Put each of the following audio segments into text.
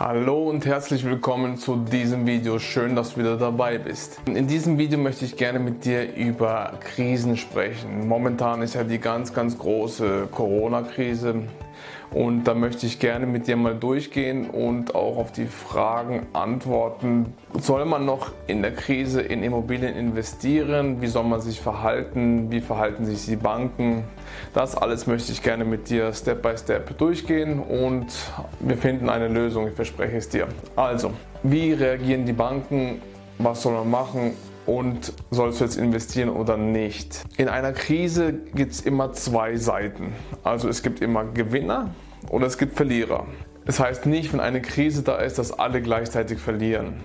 Hallo und herzlich willkommen zu diesem Video. Schön, dass du wieder dabei bist. In diesem Video möchte ich gerne mit dir über Krisen sprechen. Momentan ist ja die ganz, ganz große Corona-Krise und da möchte ich gerne mit dir mal durchgehen und auch auf die Fragen antworten. Soll man noch in der Krise in Immobilien investieren? Wie soll man sich verhalten? Wie verhalten sich die Banken? Das alles möchte ich gerne mit dir Step by Step durchgehen und wir finden eine Lösung, ich verspreche es dir. Also, wie reagieren die Banken? Was soll man machen? Und sollst du jetzt investieren oder nicht. In einer Krise gibt es immer zwei Seiten. Also es gibt immer Gewinner oder es gibt Verlierer. Das heißt nicht, wenn eine Krise da ist, dass alle gleichzeitig verlieren.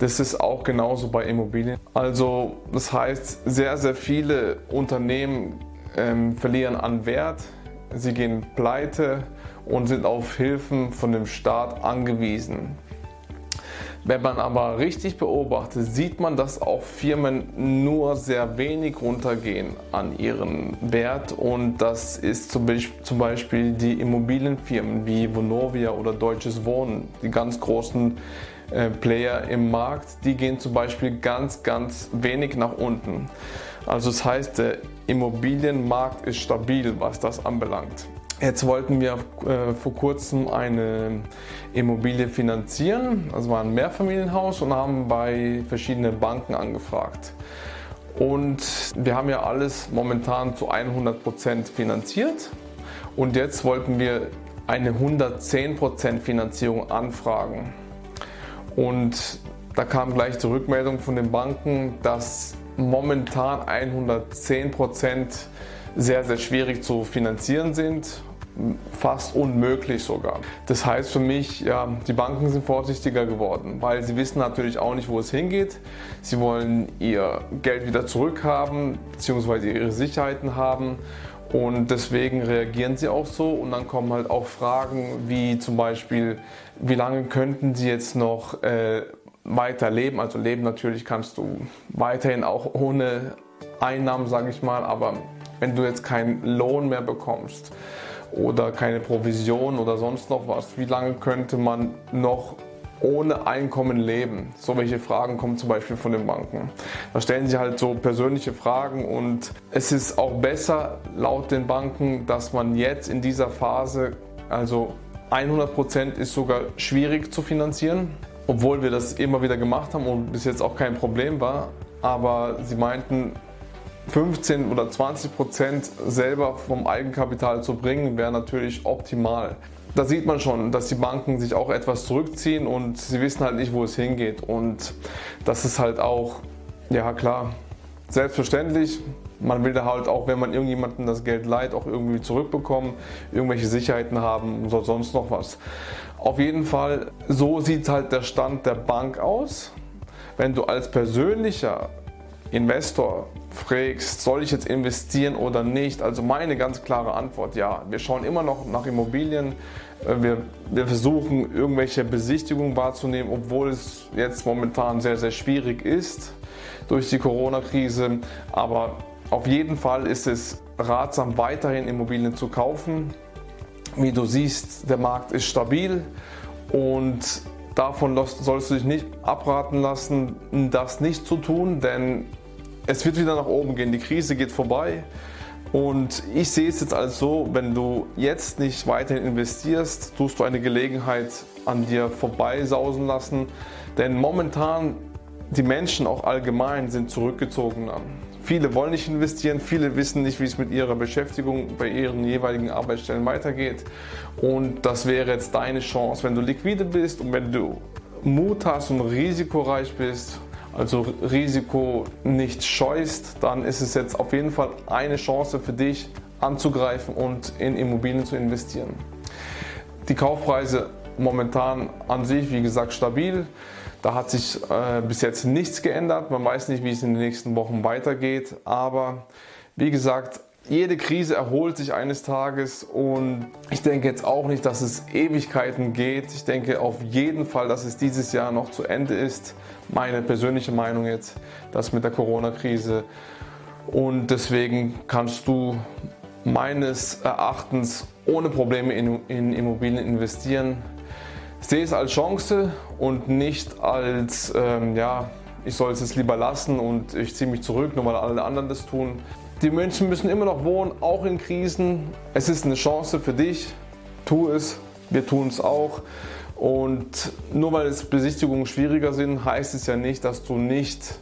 Das ist auch genauso bei Immobilien. Also das heißt, sehr, sehr viele Unternehmen ähm, verlieren an Wert, sie gehen pleite und sind auf Hilfen von dem Staat angewiesen. Wenn man aber richtig beobachtet, sieht man, dass auch Firmen nur sehr wenig runtergehen an ihren Wert und das ist zum Beispiel die Immobilienfirmen wie Vonovia oder Deutsches Wohnen, die ganz großen äh, Player im Markt, die gehen zum Beispiel ganz, ganz wenig nach unten. Also das heißt, der Immobilienmarkt ist stabil, was das anbelangt. Jetzt wollten wir äh, vor kurzem eine Immobilie finanzieren, also war ein Mehrfamilienhaus und haben bei verschiedenen Banken angefragt. Und wir haben ja alles momentan zu 100% finanziert und jetzt wollten wir eine 110% Finanzierung anfragen. Und da kam gleich die Rückmeldung von den Banken, dass momentan 110% sehr, sehr schwierig zu finanzieren sind fast unmöglich sogar. Das heißt für mich, ja, die Banken sind vorsichtiger geworden, weil sie wissen natürlich auch nicht, wo es hingeht. Sie wollen ihr Geld wieder zurückhaben, beziehungsweise ihre Sicherheiten haben. Und deswegen reagieren sie auch so. Und dann kommen halt auch Fragen wie zum Beispiel, wie lange könnten sie jetzt noch äh, weiter leben? Also leben natürlich kannst du weiterhin auch ohne Einnahmen, sage ich mal. Aber wenn du jetzt keinen Lohn mehr bekommst, oder keine Provision oder sonst noch was. Wie lange könnte man noch ohne Einkommen leben? So welche Fragen kommen zum Beispiel von den Banken. Da stellen sie halt so persönliche Fragen und es ist auch besser laut den Banken, dass man jetzt in dieser Phase, also 100% ist sogar schwierig zu finanzieren, obwohl wir das immer wieder gemacht haben und bis jetzt auch kein Problem war. Aber sie meinten, 15 oder 20 Prozent selber vom Eigenkapital zu bringen, wäre natürlich optimal. Da sieht man schon, dass die Banken sich auch etwas zurückziehen und sie wissen halt nicht, wo es hingeht. Und das ist halt auch, ja klar, selbstverständlich. Man will da halt auch, wenn man irgendjemandem das Geld leiht, auch irgendwie zurückbekommen, irgendwelche Sicherheiten haben oder sonst noch was. Auf jeden Fall, so sieht halt der Stand der Bank aus. Wenn du als persönlicher Investor fragst, soll ich jetzt investieren oder nicht? Also meine ganz klare Antwort, ja. Wir schauen immer noch nach Immobilien. Äh, wir, wir versuchen irgendwelche Besichtigungen wahrzunehmen, obwohl es jetzt momentan sehr, sehr schwierig ist durch die Corona-Krise. Aber auf jeden Fall ist es ratsam, weiterhin Immobilien zu kaufen. Wie du siehst, der Markt ist stabil und davon sollst du dich nicht abraten lassen, das nicht zu tun, denn es wird wieder nach oben gehen, die Krise geht vorbei. Und ich sehe es jetzt als so, wenn du jetzt nicht weiterhin investierst, tust du eine Gelegenheit an dir vorbeisausen lassen. Denn momentan, die Menschen auch allgemein sind zurückgezogener. Viele wollen nicht investieren, viele wissen nicht, wie es mit ihrer Beschäftigung bei ihren jeweiligen Arbeitsstellen weitergeht. Und das wäre jetzt deine Chance, wenn du liquide bist und wenn du Mut hast und risikoreich bist also Risiko nicht scheust, dann ist es jetzt auf jeden Fall eine Chance für dich anzugreifen und in Immobilien zu investieren. Die Kaufpreise momentan an sich, wie gesagt, stabil. Da hat sich äh, bis jetzt nichts geändert. Man weiß nicht, wie es in den nächsten Wochen weitergeht. Aber wie gesagt, jede Krise erholt sich eines Tages und ich denke jetzt auch nicht, dass es Ewigkeiten geht. Ich denke auf jeden Fall, dass es dieses Jahr noch zu Ende ist. Meine persönliche Meinung jetzt, das mit der Corona-Krise. Und deswegen kannst du meines Erachtens ohne Probleme in, in Immobilien investieren. sehe es als Chance und nicht als, ähm, ja, ich soll es jetzt lieber lassen und ich ziehe mich zurück, nur weil alle anderen das tun. Die Menschen müssen immer noch wohnen, auch in Krisen. Es ist eine Chance für dich. Tu es, wir tun es auch. Und nur weil es Besichtigungen schwieriger sind, heißt es ja nicht, dass du nicht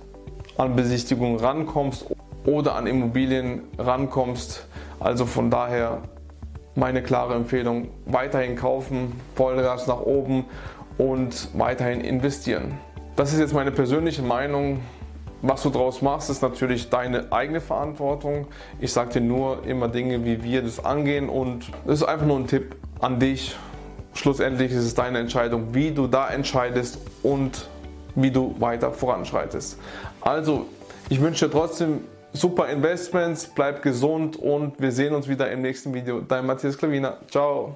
an Besichtigungen rankommst oder an Immobilien rankommst. Also von daher meine klare Empfehlung, weiterhin kaufen, Vollgas nach oben und weiterhin investieren. Das ist jetzt meine persönliche Meinung. Was du daraus machst, ist natürlich deine eigene Verantwortung. Ich sage dir nur immer Dinge, wie wir das angehen und das ist einfach nur ein Tipp an dich. Schlussendlich ist es deine Entscheidung, wie du da entscheidest und wie du weiter voranschreitest. Also, ich wünsche dir trotzdem super Investments, bleib gesund und wir sehen uns wieder im nächsten Video. Dein Matthias Klavina. Ciao.